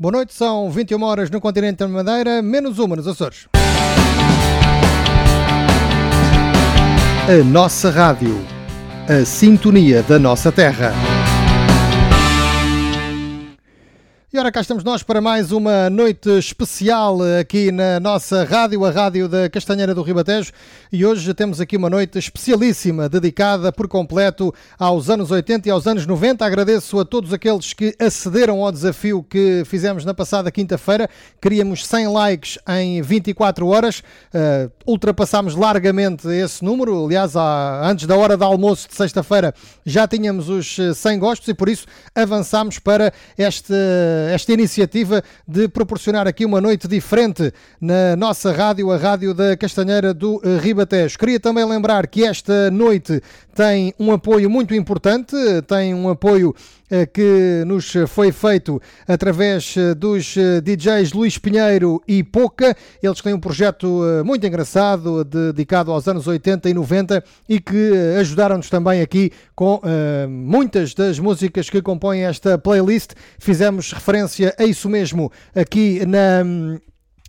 Boa noite, são 21 horas no continente da Madeira, menos uma nos Açores. A nossa rádio, a sintonia da nossa terra. E ora, cá estamos nós para mais uma noite especial aqui na nossa rádio, a rádio da Castanheira do Ribatejo. E hoje temos aqui uma noite especialíssima, dedicada por completo aos anos 80 e aos anos 90. Agradeço a todos aqueles que acederam ao desafio que fizemos na passada quinta-feira. Queríamos 100 likes em 24 horas. Uh, ultrapassámos largamente esse número. Aliás, há, antes da hora de almoço de sexta-feira já tínhamos os 100 gostos e por isso avançámos para este esta iniciativa de proporcionar aqui uma noite diferente na nossa rádio, a Rádio da Castanheira do eh, Ribatejo. Queria também lembrar que esta noite tem um apoio muito importante, tem um apoio eh, que nos foi feito através eh, dos DJs Luís Pinheiro e Poca. Eles têm um projeto muito engraçado dedicado aos anos 80 e 90 e que ajudaram-nos também aqui com uh, muitas das músicas que compõem esta playlist. Fizemos referência a isso mesmo aqui na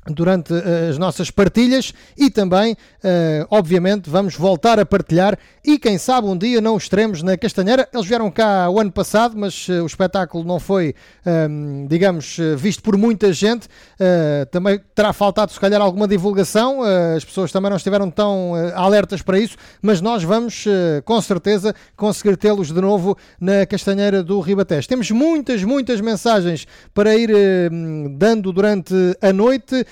durante uh, as nossas partilhas e também, uh, obviamente, vamos voltar a partilhar e quem sabe um dia não os teremos na Castanheira. Eles vieram cá o ano passado, mas uh, o espetáculo não foi, um, digamos, visto por muita gente. também terá faltado, se calhar, alguma divulgação. as pessoas também não estiveram tão alertas para isso, mas nós vamos, com certeza, conseguir tê-los de novo na Castanheira do Ribatejo. Temos muitas, muitas mensagens para ir dando durante a noite.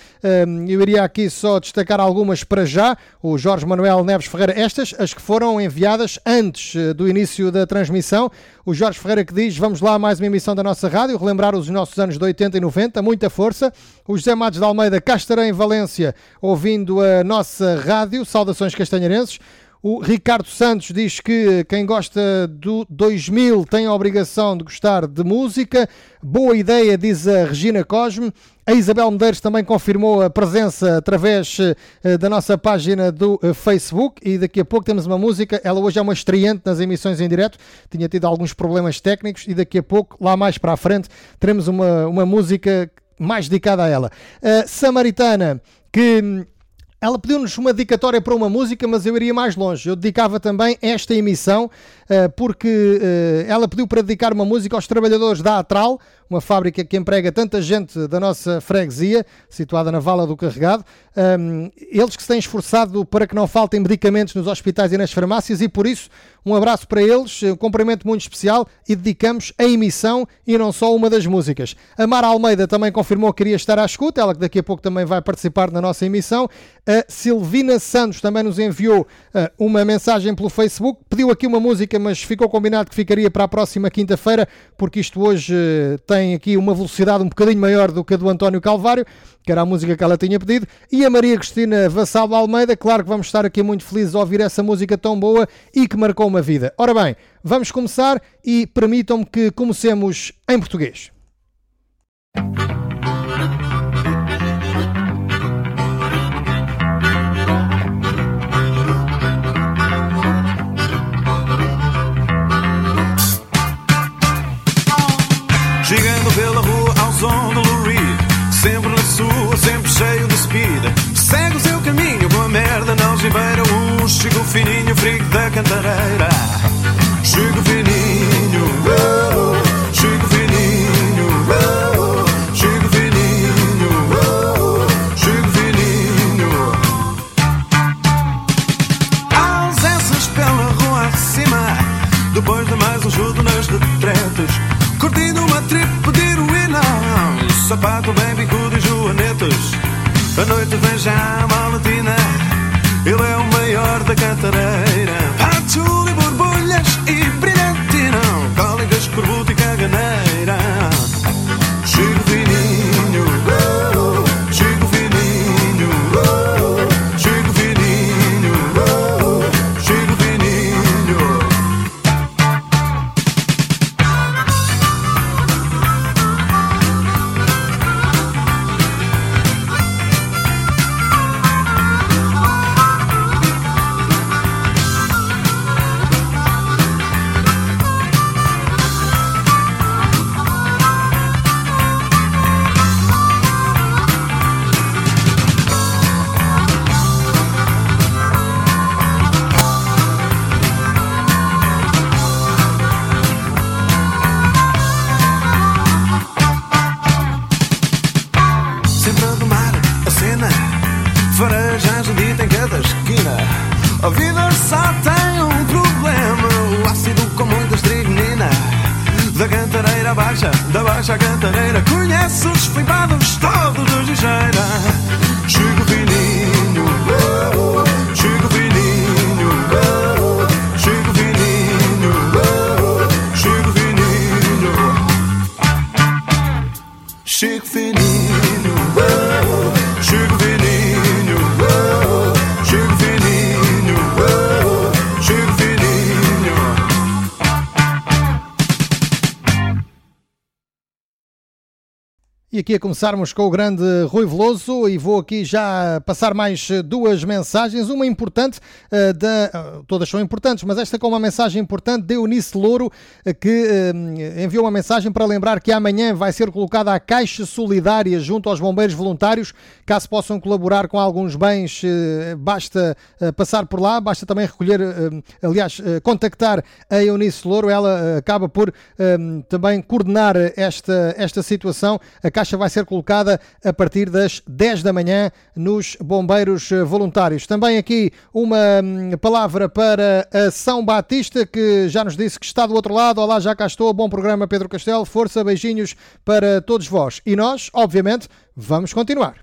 Eu iria aqui só destacar algumas para já. O Jorge Manuel Neves Ferreira, estas, as que foram enviadas antes eh, do início da transmissão. O Jorge Ferreira que diz: Vamos lá, mais uma emissão da nossa rádio, relembrar os nossos anos de 80 e 90, muita força. O José Matos de Almeida, cá em Valência, ouvindo a nossa rádio. Saudações castanharenses. O Ricardo Santos diz que quem gosta do 2000 tem a obrigação de gostar de música. Boa ideia, diz a Regina Cosme. A Isabel Medeiros também confirmou a presença através uh, da nossa página do uh, Facebook e daqui a pouco temos uma música. Ela hoje é uma estreante nas emissões em direto, tinha tido alguns problemas técnicos e daqui a pouco, lá mais para a frente, teremos uma, uma música mais dedicada a ela. Uh, Samaritana, que ela pediu-nos uma dedicatória para uma música, mas eu iria mais longe. Eu dedicava também esta emissão, porque ela pediu para dedicar uma música aos trabalhadores da Atral, uma fábrica que emprega tanta gente da nossa freguesia, situada na Vala do Carregado. Um, eles que se têm esforçado para que não faltem medicamentos nos hospitais e nas farmácias, e por isso, um abraço para eles, um cumprimento muito especial e dedicamos a emissão e não só uma das músicas. A Mara Almeida também confirmou que queria estar à escuta, ela que daqui a pouco também vai participar na nossa emissão. A Silvina Santos também nos enviou uma mensagem pelo Facebook, pediu aqui uma música, mas ficou combinado que ficaria para a próxima quinta-feira, porque isto hoje tem tem aqui uma velocidade um bocadinho maior do que a do António Calvário, que era a música que ela tinha pedido, e a Maria Cristina Vassal Almeida, claro que vamos estar aqui muito felizes a ouvir essa música tão boa e que marcou uma vida. Ora bem, vamos começar e permitam-me que comecemos em português. Som do Lou Reed Sempre na sua, sempre cheio de speed Segue o seu caminho com a merda não algibeira Um Chico Fininho, frigo da cantareira. Chico Fininho, oh, Chico Fininho, oh, Chico Fininho, oh, Chico Fininho. Ausências pela rua acima Depois de mais um chuto nas retretas Curtindo uma trip Sapato bem bicudo e joanetas A noite vem já malatina Ele é o maior da cantareira. Pato só tem um problema: o ácido com muita estrignina. Da cantareira baixa, da baixa cantareira, conheço os flipados todos os ligeiros. Aqui a começarmos com o grande Rui Veloso e vou aqui já passar mais eh, duas mensagens, uma importante, uh, da, uh, todas são importantes, mas esta com uma mensagem importante de Eunice Louro, uh, que enviou uma mensagem para lembrar que amanhã vai ser colocada a Caixa Solidária junto aos bombeiros voluntários, caso possam colaborar com alguns bens, basta passar por lá, basta também recolher, aliás, contactar a Eunice Louro, ela acaba por também coordenar esta, esta situação, a Caixa vai ser colocada a partir das 10 da manhã nos bombeiros eh, voluntários. Também aqui uma hum, palavra para a São Batista, que já nos disse que está do outro lado. Olá, já cá estou. Bom programa, Pedro Castelo. Força, beijinhos para todos vós. E nós, obviamente, vamos continuar.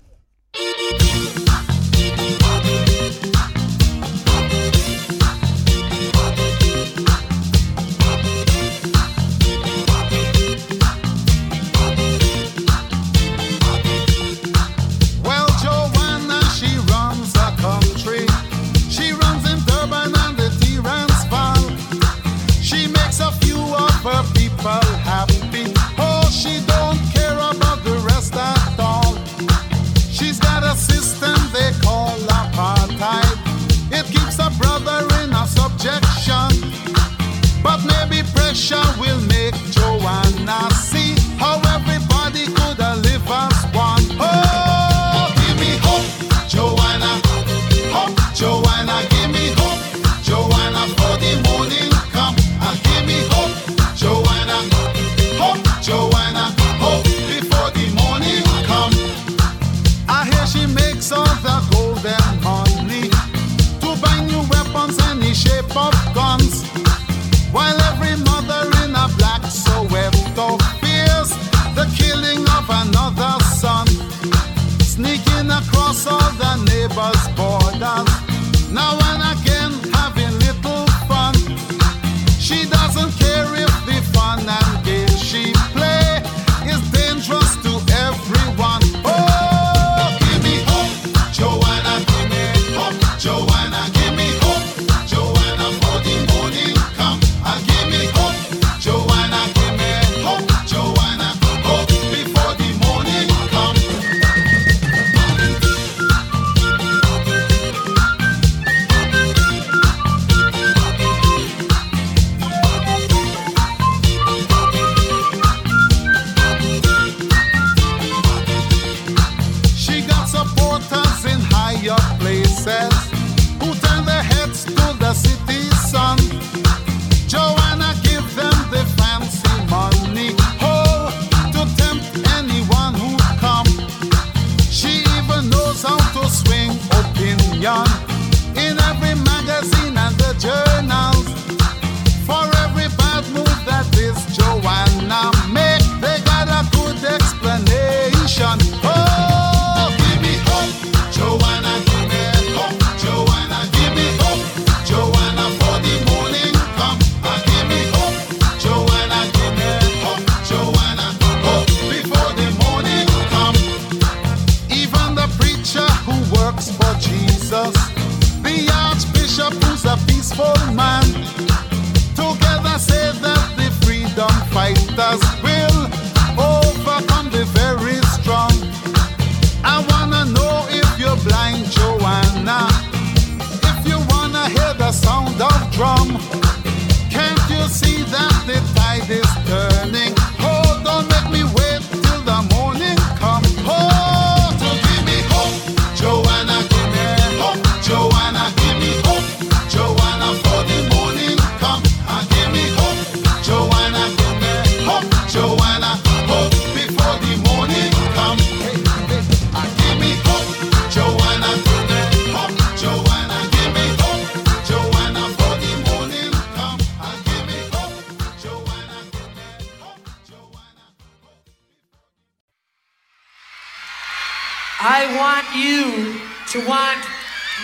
I want you to want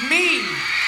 me.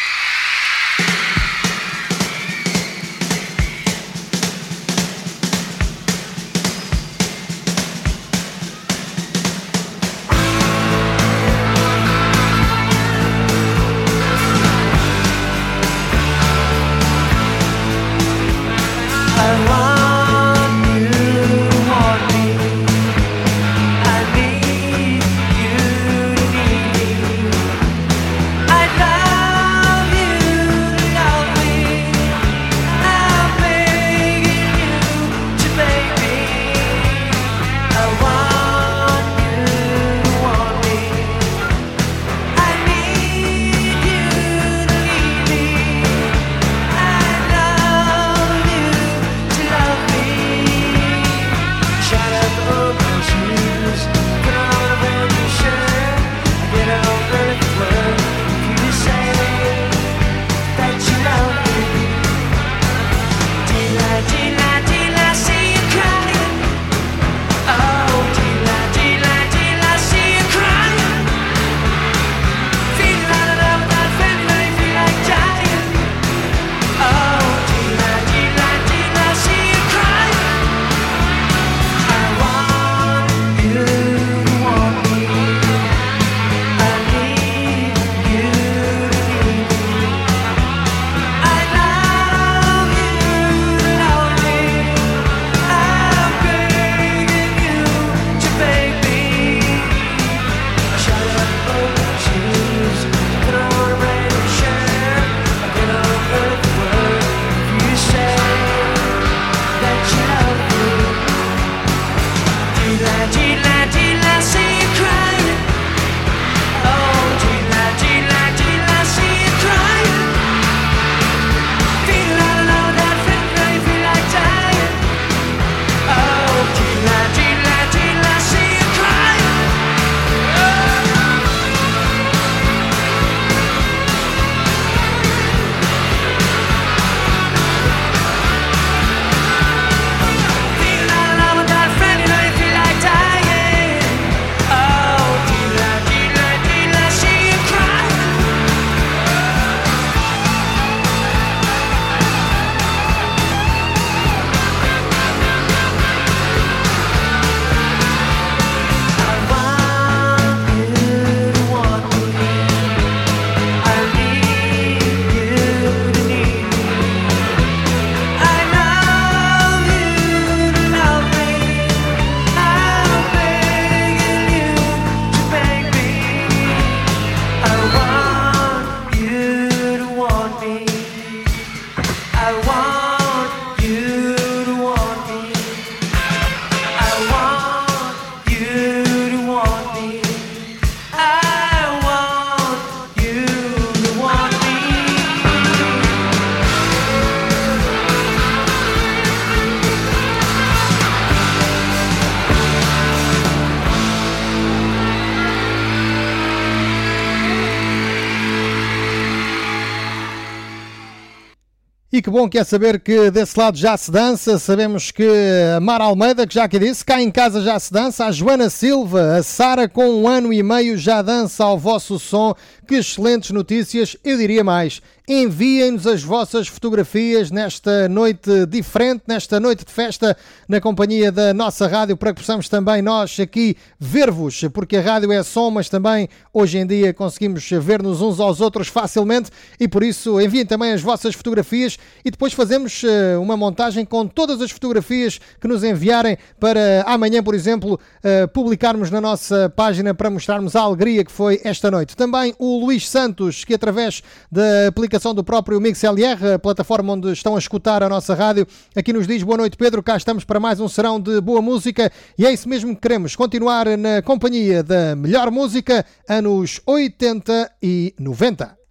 E que bom que é saber que desse lado já se dança. Sabemos que a Mara Almeida, que já aqui disse, cá em casa já se dança. A Joana Silva, a Sara com um ano e meio já dança ao vosso som. Que excelentes notícias, eu diria mais. Enviem-nos as vossas fotografias nesta noite diferente, nesta noite de festa, na companhia da nossa rádio, para que possamos também nós aqui ver-vos, porque a rádio é som, mas também hoje em dia conseguimos ver-nos uns aos outros facilmente e por isso enviem também as vossas fotografias e depois fazemos eh, uma montagem com todas as fotografias que nos enviarem para amanhã, por exemplo, eh, publicarmos na nossa página para mostrarmos a alegria que foi esta noite. Também o Luís Santos, que através da aplicação do próprio MixLR, a plataforma onde estão a escutar a nossa rádio, aqui nos diz boa noite Pedro, cá estamos para mais um serão de boa música e é isso mesmo que queremos, continuar na companhia da melhor música, anos 80 e 90.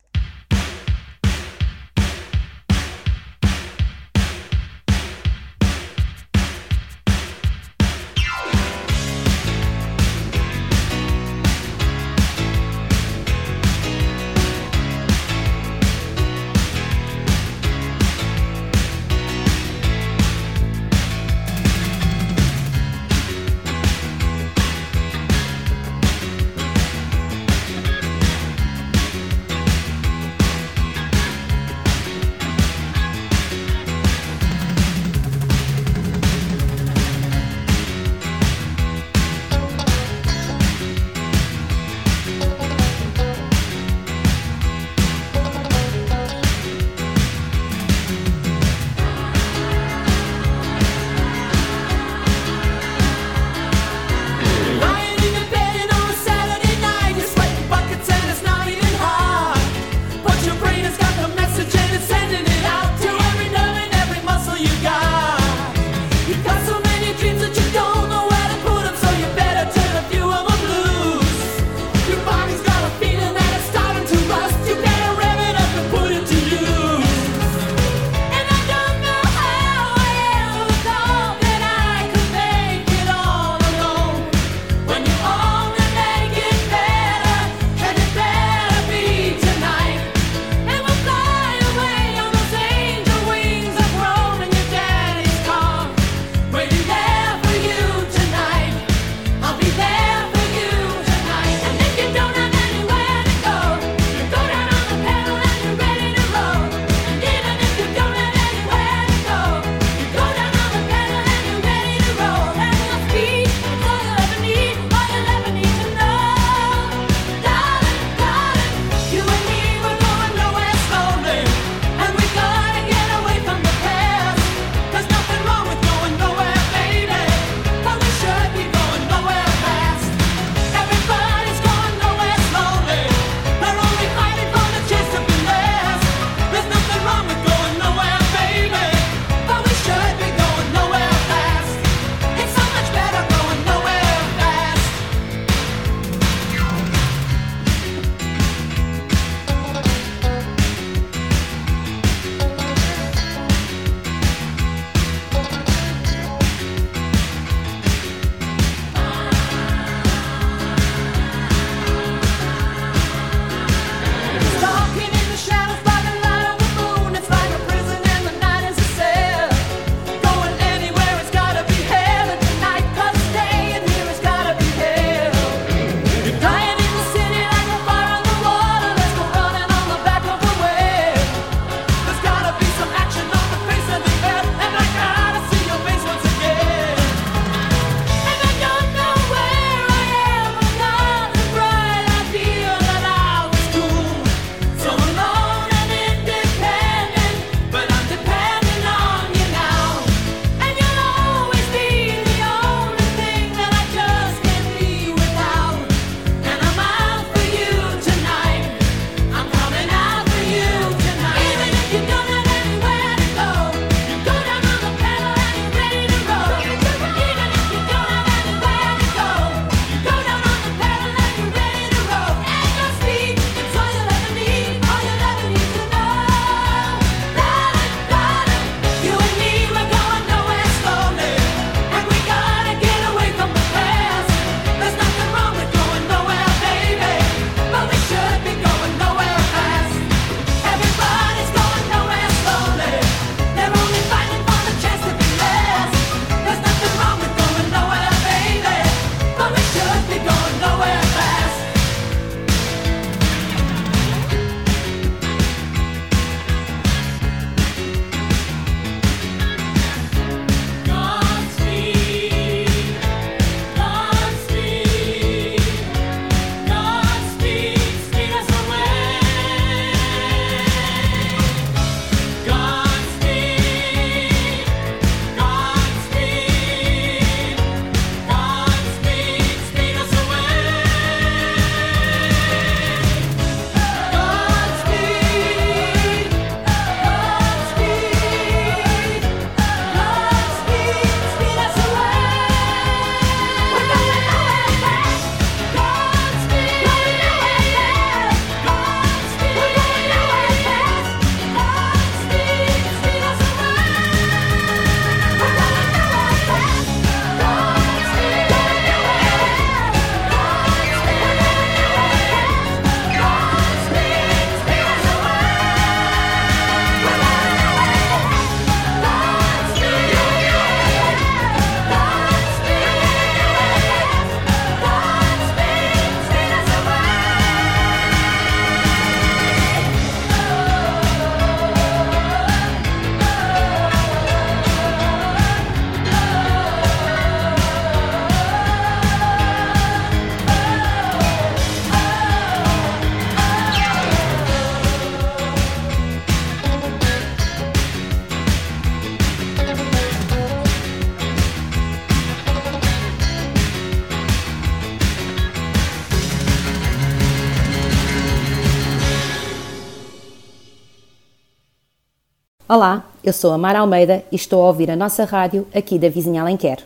Olá, eu sou a Mara Almeida e estou a ouvir a nossa rádio aqui da vizinha Alenquer.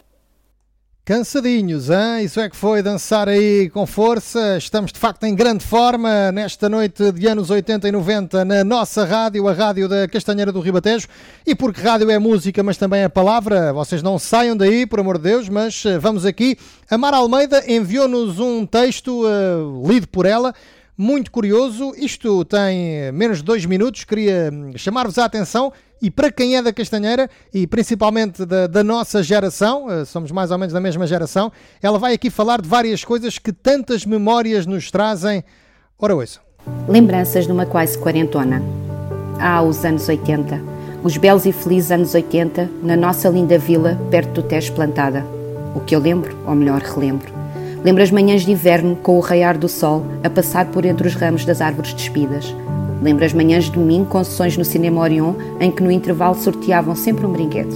Cansadinhos, hein? Isso é que foi dançar aí com força. Estamos de facto em grande forma nesta noite de anos 80 e 90 na nossa rádio, a rádio da Castanheira do Ribatejo. E porque rádio é música, mas também é palavra, vocês não saiam daí, por amor de Deus, mas eh, vamos aqui. A Mara Almeida enviou-nos um texto uh, lido por ela. Muito curioso, isto tem menos de dois minutos. Queria hum, chamar-vos a atenção e para quem é da Castanheira e principalmente da, da, nossa geração, eh, somos mais ou menos da mesma geração, ela vai aqui falar de várias coisas que tantas memórias nos trazem. Ora, ouçam. Lembranças de uma quase quarentona. Ah, os anos 80. Os belos e felizes anos 80, na nossa linda vila, perto do Tejo Plantada. O que eu lembro, ou melhor, relembro. Lembro as manhãs de inverno, com o raiar do sol, a passar por entre os ramos das árvores despidas Lembro as manhãs de domingo com sessões no Cinema Orion, em que no intervalo sorteavam sempre um brinquedo.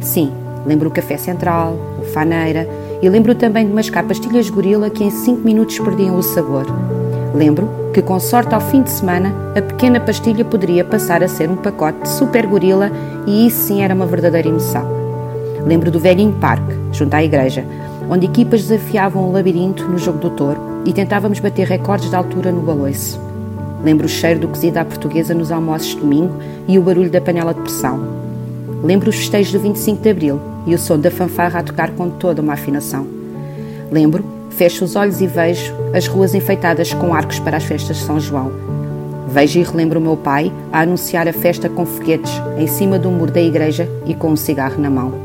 Sim, lembro o Café Central, o Faneira e lembro também de mascar pastilhas gorila que em 5 minutos perdiam o sabor. Lembro que, com sorte ao fim de semana, a pequena pastilha poderia passar a ser um pacote de super gorila e isso sim era uma verdadeira emoção. Lembro do velhinho parque, junto à igreja, onde equipas desafiavam o labirinto no jogo do touro e tentávamos bater recordes de altura no baloiço. Lembro o cheiro do cozido à portuguesa nos almoços de domingo e o barulho da panela de pressão. Lembro os festejos do 25 de Abril e o som da fanfarra a tocar com toda uma afinação. Lembro, fecho os olhos e vejo as ruas enfeitadas com arcos para as festas de São João. Vejo e relembro o meu pai a anunciar a festa com foguetes em cima do muro da igreja e com um cigarro na mão.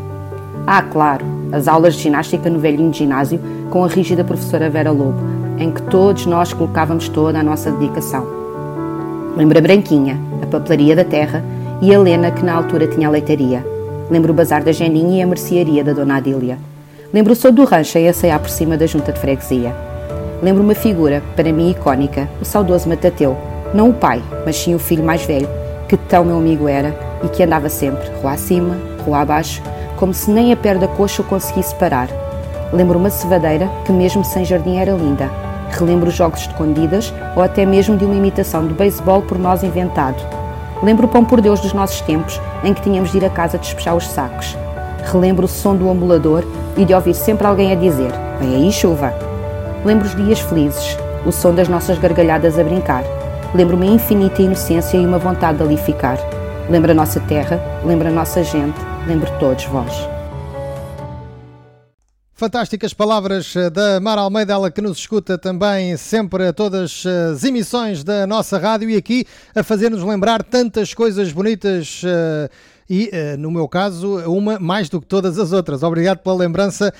Ah, claro, as aulas de ginástica no velhinho ginásio com a rígida professora Vera Lobo, em que todos nós colocávamos toda a nossa dedicação. Lembro a Branquinha, a papelaria da terra e a Lena, que na altura tinha a leitaria. Lembro o bazar da Geninha e a mercearia da Dona Adília. Lembro o som do rancho a ensaiar por cima da junta de freguesia. Lembro uma figura, para mim icónica, o saudoso Matateu. Não o pai, mas sim o filho mais velho, que tão meu amigo era e que andava sempre, rua acima, rua abaixo, como se nem a pé da coxa o conseguisse parar. Lembro uma cevadeira que, mesmo sem jardim, era linda, Relembro os jogos escondidas ou até mesmo de uma imitação do beisebol por nós inventado. Lembro o pão por Deus dos nossos tempos, em que tínhamos de ir a casa despejar os sacos. Relembro o som do ambulador e de ouvir sempre alguém a dizer: Vem aí, chuva! Lembro os dias felizes, o som das nossas gargalhadas a brincar. Lembro uma infinita inocência e uma vontade de ali ficar. Lembro a nossa terra, lembro a nossa gente, lembro todos vós. Fantásticas palavras eh, da Mara Almeida, ela que nos escuta também sempre a todas as emissões da nossa rádio e aqui a fazer-nos lembrar tantas coisas bonitas eh, e, eh, no meu caso, uma mais do que todas as outras. Obrigado pela lembrança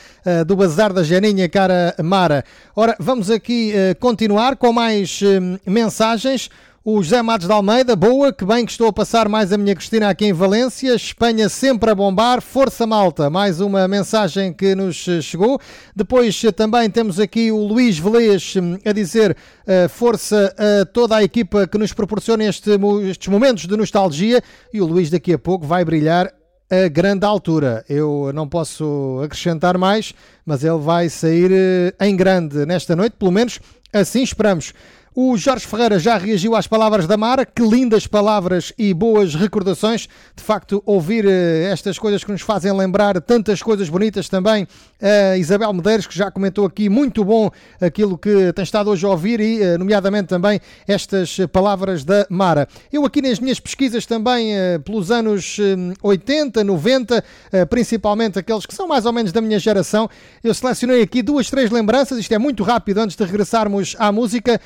do Bazar da Geninha, cara Mara. Ora, vamos aqui continuar com mais mensagens. O José Matos de Almeida, boa, que bem que estou a passar mais a minha Cristina aqui em Valência. Espanha sempre a bombar, força malta. Mais uma mensagem que nos eh, chegou. Depois eh, também temos aqui o Luís Velez hum, a dizer uh, força a toda a equipa que nos proporciona este, estes momentos de nostalgia. E o Luís daqui a pouco vai brilhar a grande altura. Eu não posso acrescentar mais, mas ele vai sair em grande nesta noite, pelo menos assim esperamos. O Jorge Ferreira já reagiu às palavras da Mara. Que lindas palavras e boas recordações. De facto, ouvir eh, estas coisas que nos fazem lembrar tantas coisas bonitas também. A Isabel Medeiros, que já comentou aqui, muito bom aquilo que tem estado hoje a ouvir e, eh, nomeadamente, também estas palavras da Mara. Eu, aqui nas minhas pesquisas também, eh, pelos anos 80, 90, principalmente aqueles que são mais ou menos da minha geração, eu selecionei aqui duas, três lembranças. Isto é muito rápido antes de regressarmos à música.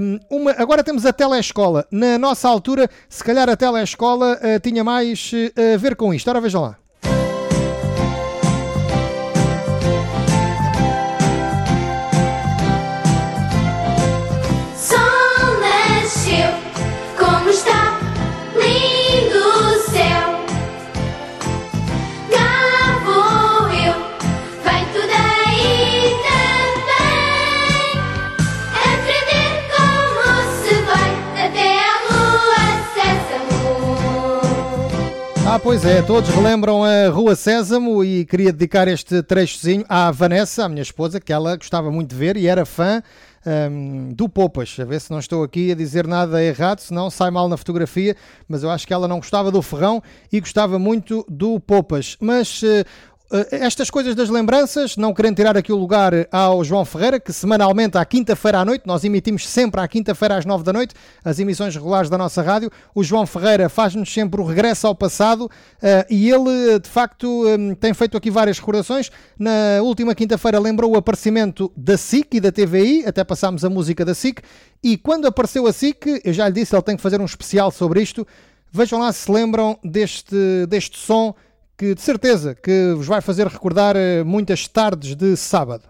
Um, uma, agora temos a telescola. Na nossa altura, se calhar a telescola uh, tinha mais uh, a ver com isto. Ora, vejam lá. Ah, pois é, todos relembram a Rua Sésamo e queria dedicar este trechozinho à Vanessa, a minha esposa, que ela gostava muito de ver e era fã um, do Popas. A ver se não estou aqui a dizer nada errado, senão sai mal na fotografia, mas eu acho que ela não gostava do Ferrão e gostava muito do Popas. Mas uh, estas coisas das lembranças, não querendo tirar aqui o lugar ao João Ferreira, que semanalmente à quinta-feira à noite, nós emitimos sempre à quinta-feira às nove da noite, as emissões regulares da nossa rádio. O João Ferreira faz-nos sempre o regresso ao passado uh, e ele, de facto, um, tem feito aqui várias recordações. Na última quinta-feira lembrou o aparecimento da SIC e da TVI, até passámos a música da SIC, e quando apareceu a SIC, eu já lhe disse, ele tem que fazer um especial sobre isto. Vejam lá se se lembram deste, deste som que de certeza que vos vai fazer recordar eh, muitas tardes de sábado.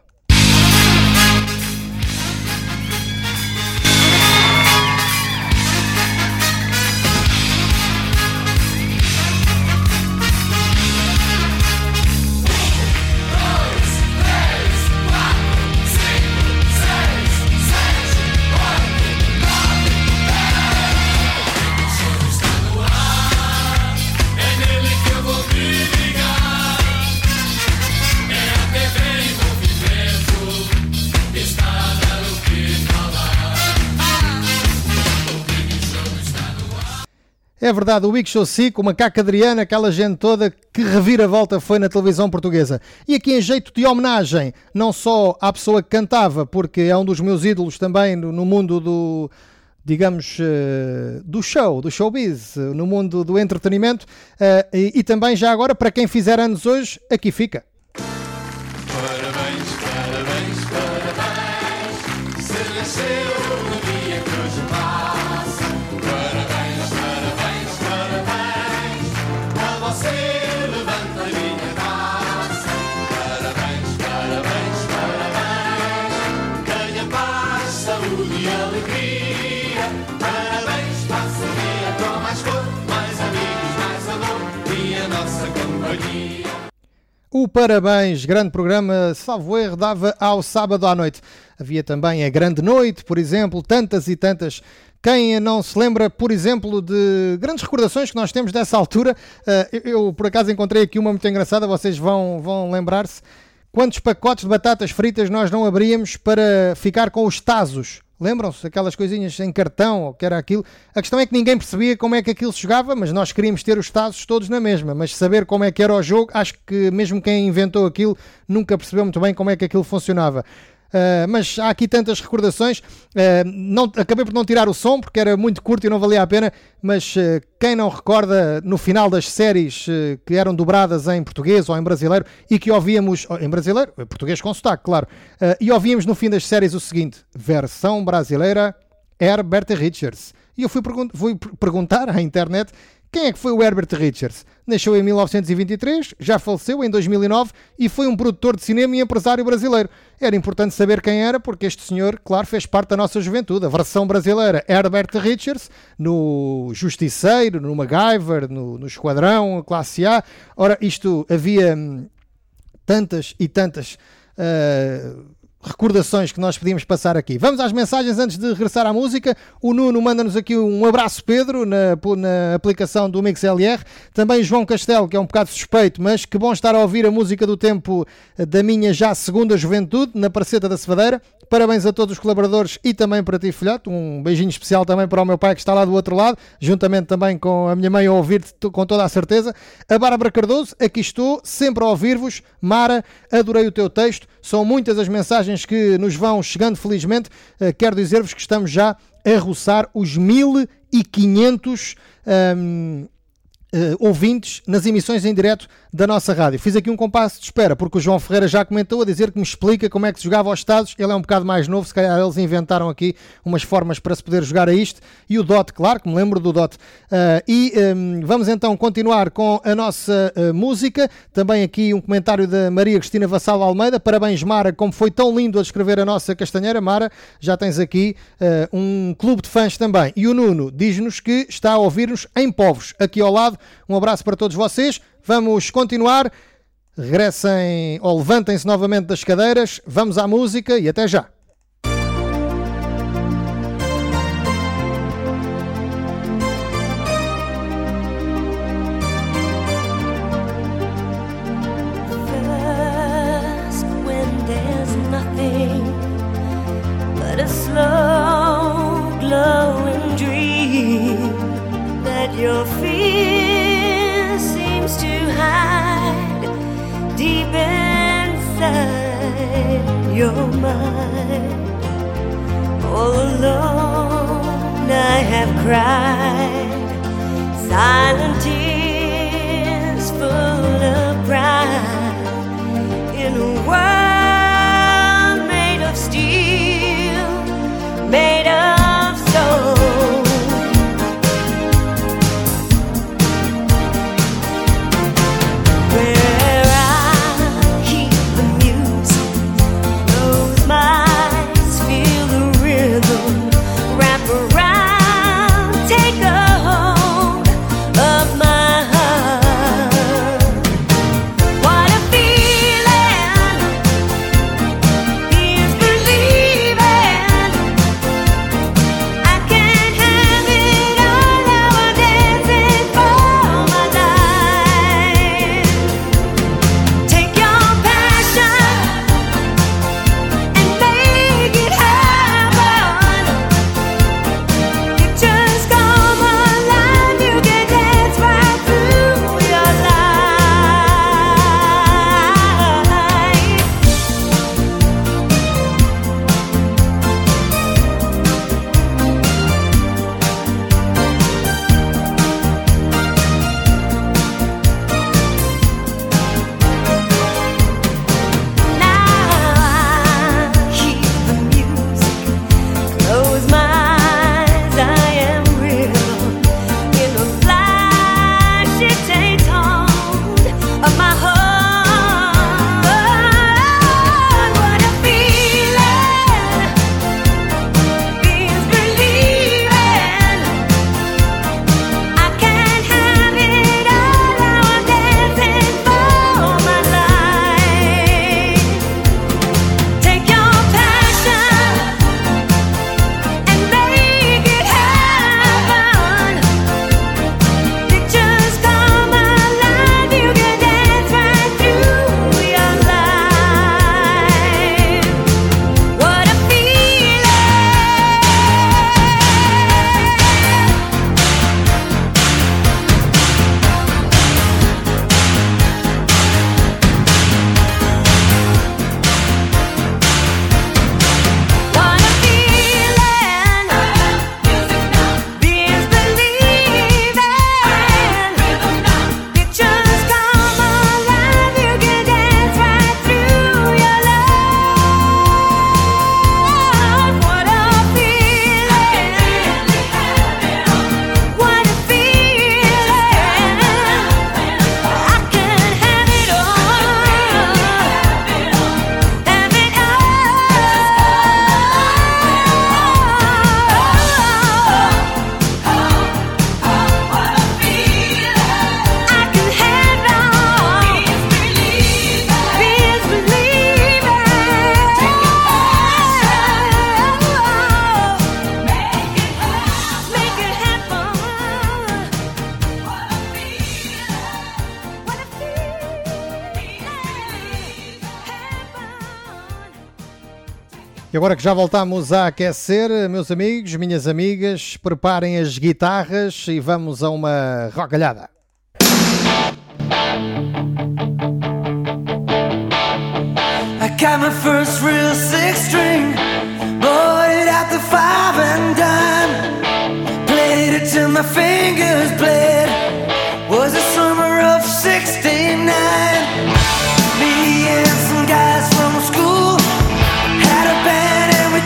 É verdade, o Big Show Cico, o Macaco Adriano, aquela gente toda que reviravolta foi na televisão portuguesa. E aqui em jeito de homenagem, não só à pessoa que cantava, porque é um dos meus ídolos também no, mundo do, digamos, uh, do show, do showbiz, uh, no mundo do entretenimento, uh, e, e também já agora, para quem fizer anos hoje, aqui fica. O Parabéns, grande programa, salvo erro, dava ao sábado à noite. Havia também a Grande Noite, por exemplo, tantas e tantas. Quem não se lembra, por exemplo, de grandes recordações que nós temos dessa altura, eu, eu, por acaso encontrei aqui uma muito engraçada, vocês vão, vão lembrar-se. Quantos pacotes de batatas fritas nós não abríamos para ficar com os tazos? Lembram-se? Aquelas coisinhas em cartão, ou que era aquilo. A questão é que ninguém percebia como é que aquilo se jogava, mas nós queríamos ter os tazos todos na mesma. Mas saber como é que era o jogo, acho que mesmo quem inventou aquilo nunca percebeu muito bem como é que aquilo funcionava. Uh, mas há aqui tantas recordações. Uh, não, acabei por não tirar o som porque era muito curto e não valia a pena. Mas uh, quem não recorda no final das séries que eram dobradas em português ou em brasileiro e que ouvíamos em brasileiro, português com sotaque, claro, e ouvíamos no fim das séries o seguinte: versão brasileira Herbert Richards. E eu fui, pergun fui perguntar à internet quem é que foi o Herbert Richards? Nasceu em 1923, já faleceu em 2009 e foi um produtor de cinema e empresário brasileiro. Era importante saber quem era, porque este senhor, claro, fez parte da nossa juventude. A versão brasileira, Herbert Richards, no Justiceiro, no MacGyver, no, no Esquadrão, Classe A. Ora, isto havia hum, tantas e tantas. Uh, recordações que nós podíamos passar aqui. Vamos às mensagens antes de regressar à música. O Nuno manda-nos aqui um abraço, Pedro, na, na aplicação do MixLR. Também João Castelo, que é um bocado suspeito, mas que bom estar a ouvir a música do tempo da minha já segunda juventude, na Parceta da Cevadeira. Parabéns a todos os colaboradores e também para ti, filhote. Um beijinho especial também para o meu pai que está lá do outro lado, juntamente também com a minha mãe a ouvir-te com toda a certeza. A Bárbara Cardoso, aqui estou, sempre a ouvir-vos. Mara, adorei o teu texto. São muitas as mensagens que nos vão chegando, felizmente. Uh, quero dizer-vos que estamos já a roçar os 1500 um, Uh, ouvintes nas emissões em direto da nossa rádio. Fiz aqui um compasso de espera, porque o João Ferreira já comentou a dizer que me explica como é que se jogava aos estados. Ele é um bocado mais novo, se calhar eles inventaram aqui umas formas para se poder jogar a isto. E o DOT, claro, que me lembro do DOT. Uh, e um, vamos então continuar com a nossa uh, música. Também aqui um comentário da Maria Cristina Vassal Almeida. Parabéns, Mara, como foi tão lindo a descrever a nossa castanheira. Mara, já tens aqui um clube de fãs também. E o Nuno diz-nos que está a ouvir-nos em Povos, aqui ao lado um abraço para todos vocês. Vamos continuar. Regressem ou levantem-se novamente das cadeiras. Vamos à música e até já. your mind. All alone, I have cried silent tears. Agora que já voltamos a aquecer, meus amigos, minhas amigas, preparem as guitarras e vamos a uma rocalhada. I got my first real six string, bought it at the five and done. played it till my fingers bled. Was a summer of '69.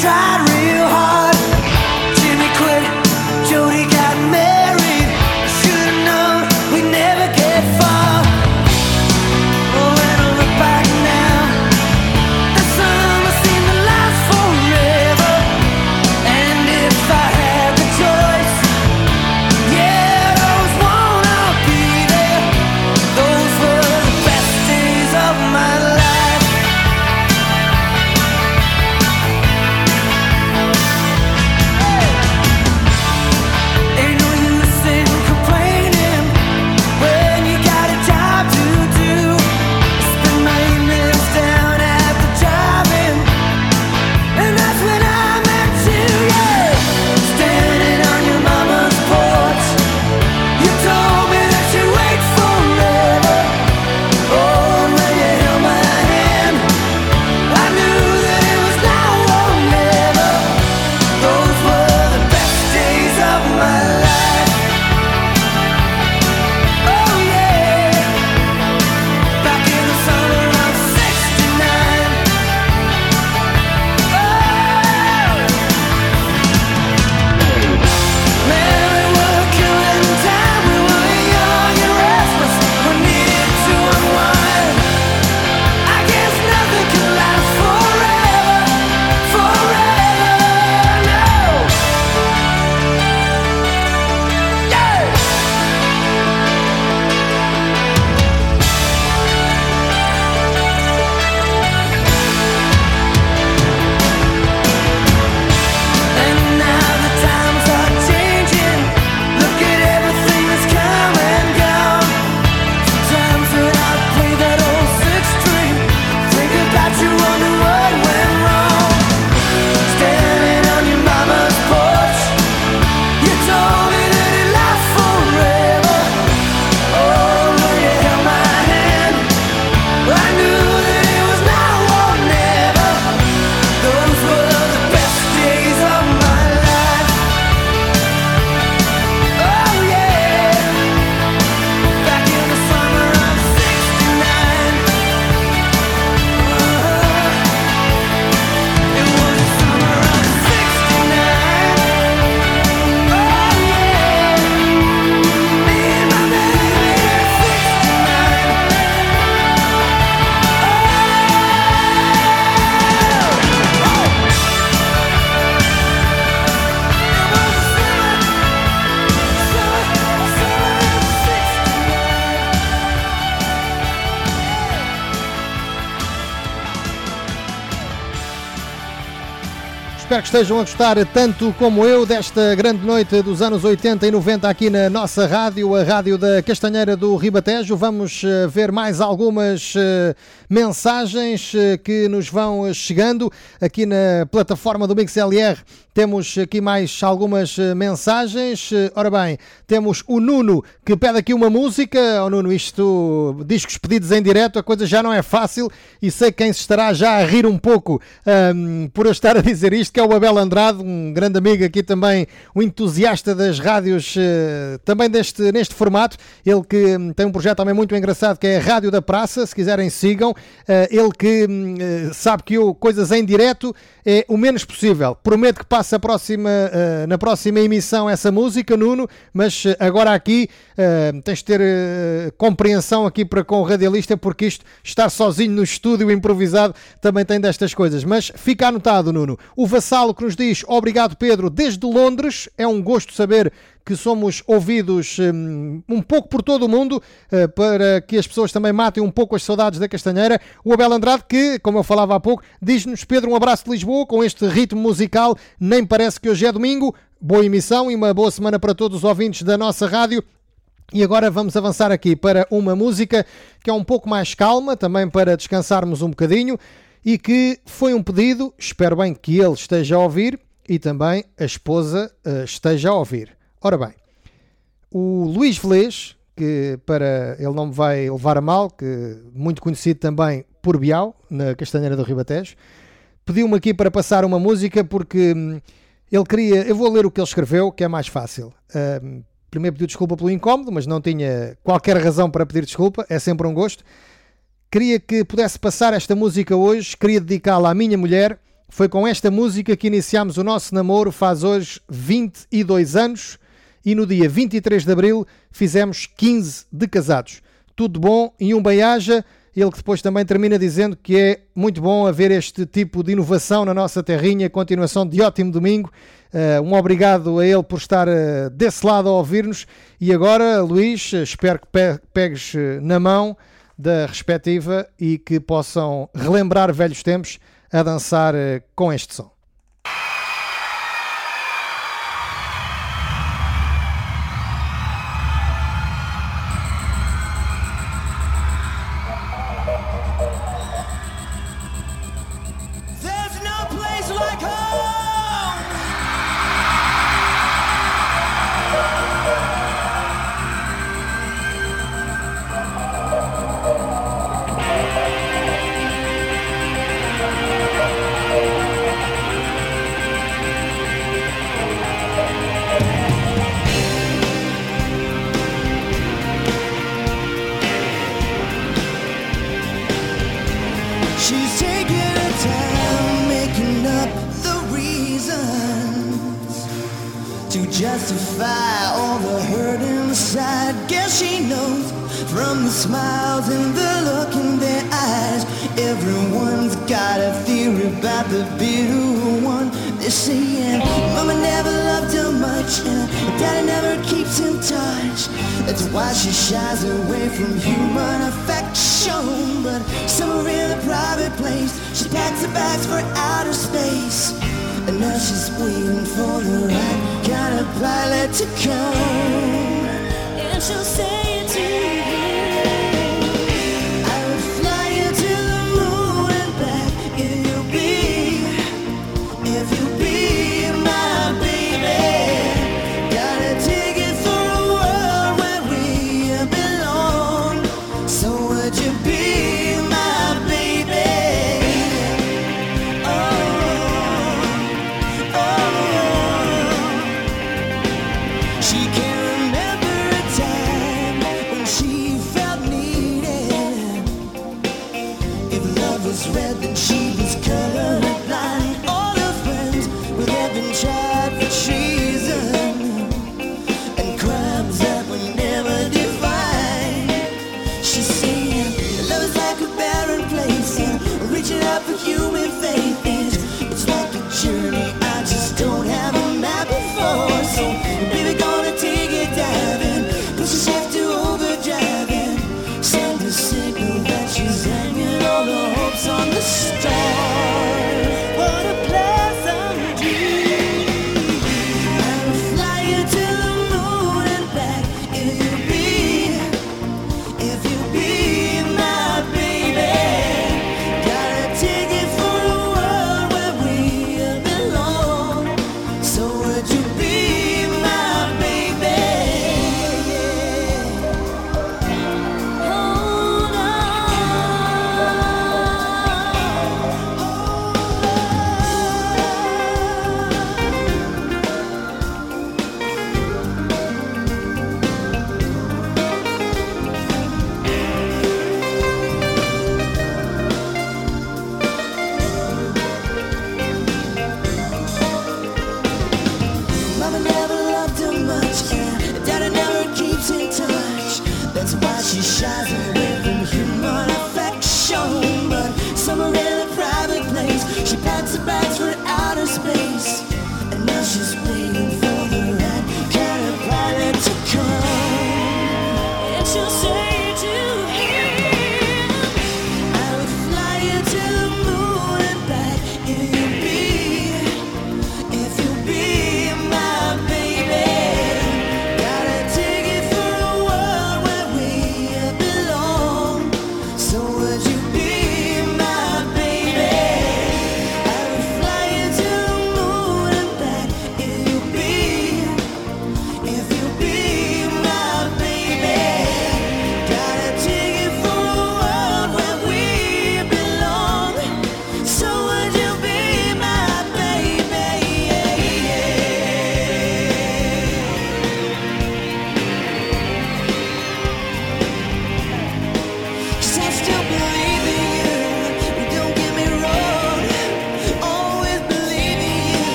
tried real hard. Estejam a gostar tanto como eu desta grande noite dos anos 80 e 90 aqui na nossa rádio, a rádio da Castanheira do Ribatejo. Vamos eh, ver mais algumas eh, mensagens eh, que nos vão chegando aqui na plataforma do MixLR. Temos aqui mais algumas mensagens. Ora bem, temos o Nuno que pede aqui uma música. Oh Nuno, isto, discos pedidos em direto, a coisa já não é fácil e sei quem se estará já a rir um pouco ahm, por eu estar a dizer isto, que é o Abel Andrade, um grande amigo aqui também, um entusiasta das rádios eh, também deste, neste formato. Ele que hum, tem um projeto também muito engraçado que é a Rádio da Praça, se quiserem sigam. Eh, ele que hum, eh, sabe que eu, coisas em direto é o menos possível. Prometo que passe a próxima, na próxima emissão essa música, Nuno, mas agora aqui eh, tens de ter eh, compreensão aqui para com o radialista, porque isto, estar sozinho no estúdio improvisado, também tem destas coisas. Mas fica anotado, Nuno. O Vassalo que nos diz obrigado, Pedro, desde Londres. É um gosto saber que somos ouvidos hum, um pouco por todo o mundo eh, para que as pessoas também matem um pouco as saudades da Castanheira. O Abel Andrade, que, como eu falava há pouco, diz-nos: Pedro, um abraço de Lisboa com este ritmo musical. Nem parece que hoje é domingo. Boa emissão e uma boa semana para todos os ouvintes da nossa rádio. E agora vamos avançar aqui para uma música que é um pouco mais calma, também para descansarmos um bocadinho e que foi um pedido, espero bem que ele esteja a ouvir e também a esposa eh, esteja a ouvir. Ora bem, o Luís Velez, que para ele não me vai levar a mal, que muito conhecido também por Bial, na Castanheira do Ribatejo, pediu-me aqui para passar uma música porque hum, ele queria. Eu vou ler o que ele escreveu, que é mais fácil. Hum, primeiro pediu desculpa pelo incómodo, mas não tinha qualquer razão para pedir desculpa, é sempre um gosto. Queria que pudesse passar esta música hoje, queria dedicá-la à minha mulher. Foi com esta música que iniciámos o nosso namoro, faz hoje 22 anos, e no dia 23 de abril fizemos 15 de casados. Tudo bom e um bem-aja. Ele que depois também termina dizendo que é muito bom haver este tipo de inovação na nossa terrinha. Continuação de ótimo domingo. Uh, um obrigado a ele por estar uh, desse lado a ouvir-nos. E agora, Luís, espero que pe pegues uh, na mão da respectiva e que possam relembrar velhos tempos a dançar com este som.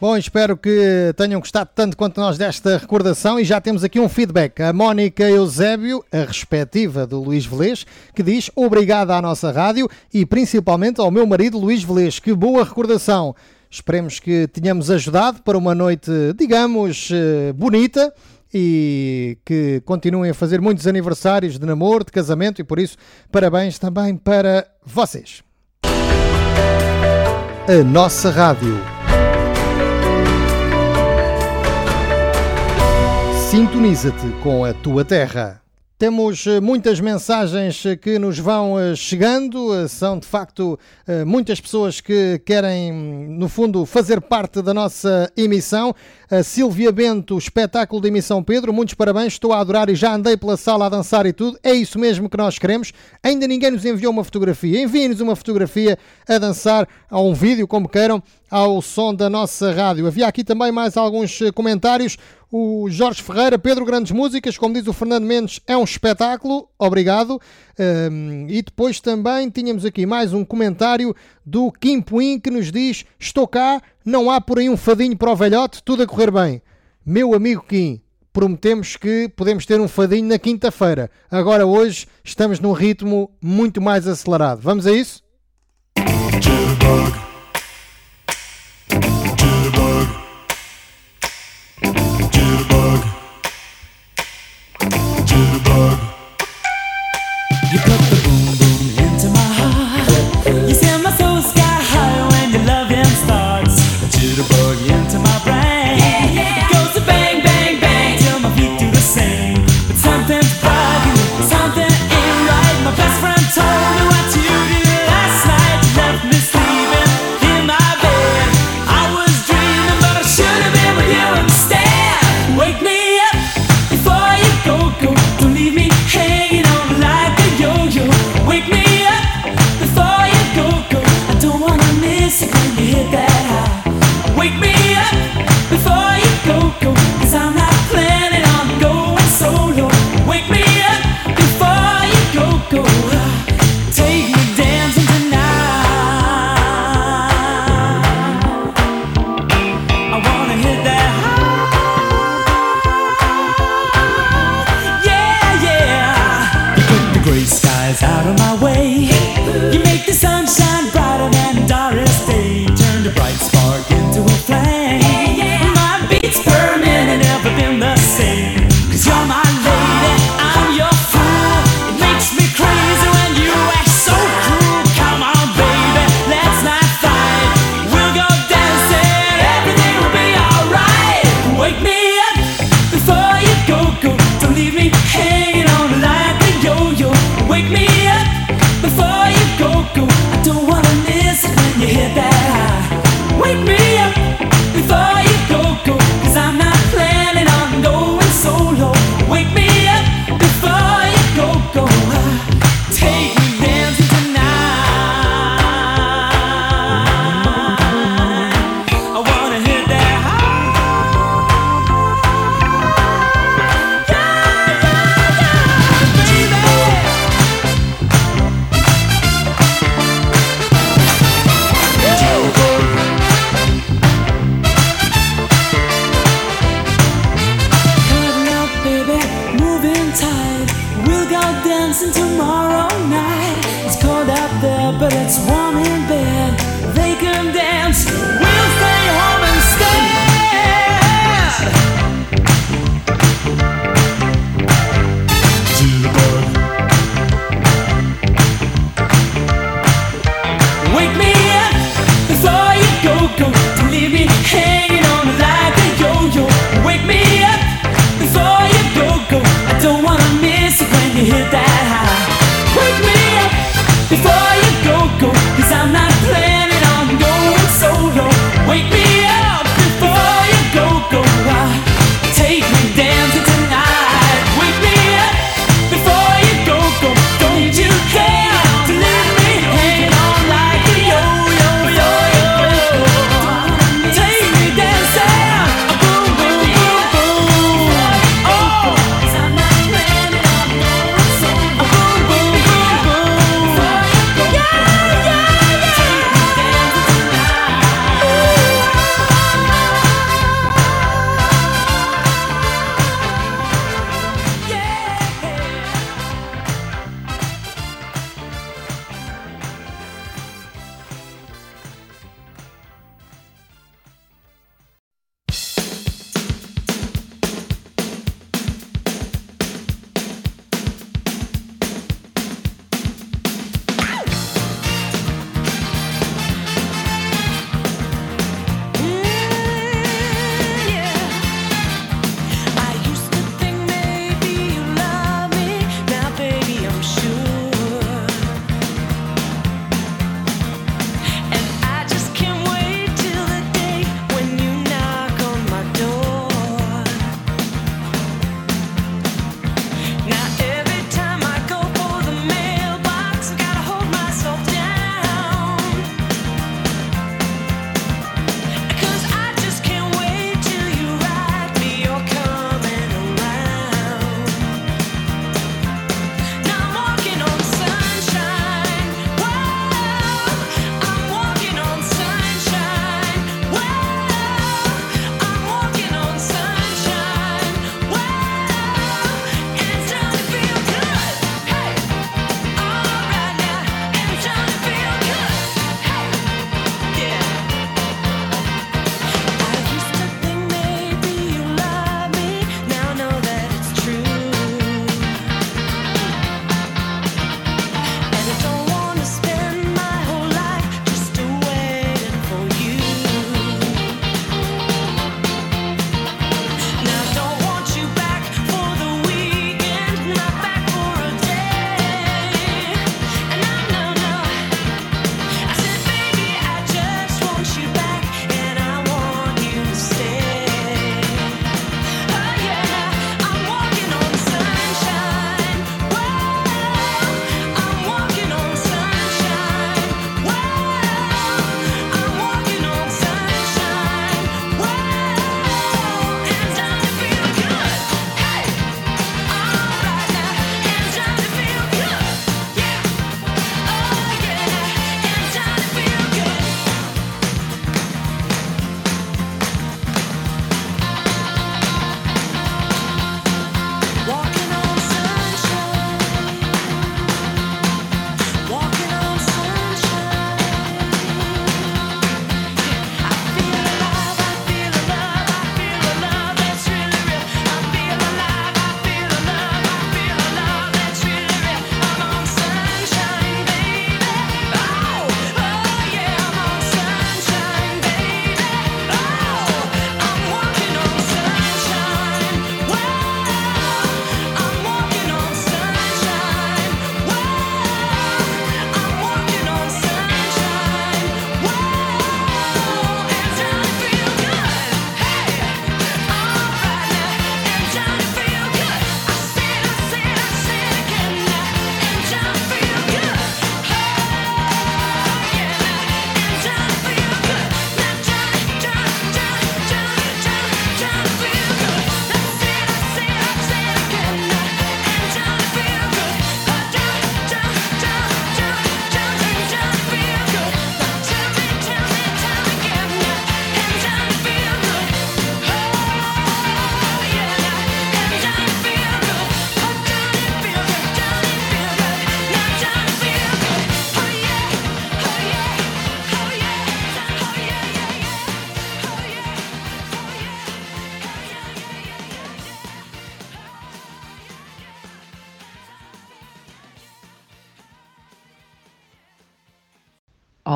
Bom, espero que tenham gostado tanto quanto nós desta recordação e já temos aqui um feedback. A Mónica Eusébio, a respectiva do Luís Velez, que diz obrigada à nossa rádio e principalmente ao meu marido Luís Velez. Que boa recordação! Esperemos que tenhamos ajudado para uma noite, digamos, eh, bonita e que continuem a fazer muitos aniversários de namoro, de casamento e por isso parabéns também para vocês. A nossa rádio. Sintoniza-te com a tua terra. Temos eh, muitas mensagens eh, que nos vão eh, chegando, são de facto muitas pessoas que querem, no fundo, fazer parte da nossa emissão. A Silvia Bento, espetáculo de emissão Pedro, muitos parabéns, estou a adorar e já andei pela sala a dançar e tudo. É isso mesmo que nós queremos. Ainda ninguém nos enviou uma fotografia. Enviem-nos uma fotografia a dançar, ou um vídeo, como queiram, ao som da nossa rádio. Havia aqui também mais alguns eh, comentários. O Jorge Ferreira, Pedro Grandes Músicas, como diz o Fernando Mendes, é um espetáculo. Obrigado. Um, e depois também tínhamos aqui mais um comentário do Kim Puin que nos diz: Estou cá, não há por aí um fadinho para o velhote, tudo a correr bem. Meu amigo Kim, prometemos que podemos ter um fadinho na quinta-feira. Agora, hoje, estamos num ritmo muito mais acelerado. Vamos a isso?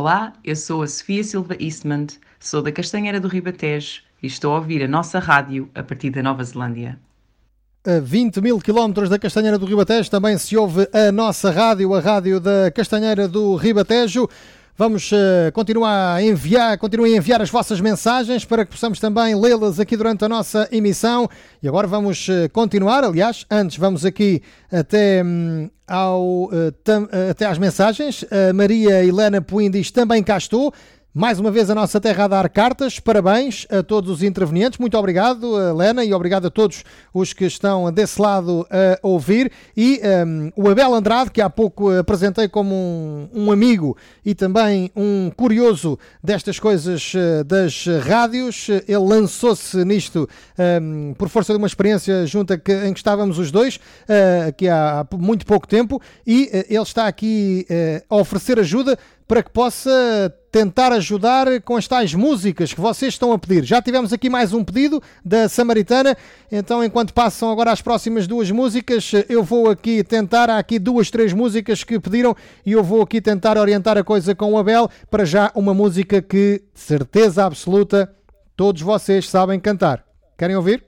Olá, eu sou a Sofia Silva Eastman, sou da Castanheira do Ribatejo e estou a ouvir a nossa rádio a partir da Nova Zelândia. A 20 mil quilómetros da Castanheira do Ribatejo também se ouve a nossa rádio, a rádio da Castanheira do Ribatejo. Vamos eh, continuar a enviar, continuem a enviar as vossas mensagens para que possamos também lê-las aqui durante a nossa emissão. E agora vamos eh, continuar, aliás, antes vamos aqui até, hum, ao, eh, tam- até às mensagens. A Maria Helena Puim diz também cá estou. Mais uma vez a nossa terra a dar cartas. Parabéns a todos os intervenientes. Muito obrigado, Helena, e obrigado a todos os que estão desse lado a ouvir. E hum, o Abel Andrade, que há pouco apresentei como um, um amigo e também um curioso destas coisas eh, das rádios, ele lançou-se nisto hum, por força de uma experiência junta que, em que estávamos os dois, eh, aqui há muito pouco tempo, e eh, ele está aqui eh, a oferecer ajuda para que possa tentar ajudar com as tais músicas que vocês estão a pedir. Já tivemos aqui mais um pedido da Samaritana, então enquanto passam agora as próximas duas músicas, eu vou aqui tentar, há aqui duas, três músicas que pediram e eu vou aqui tentar orientar a coisa com o Abel, para já uma música que, certeza absoluta, todos vocês sabem cantar. Querem ouvir?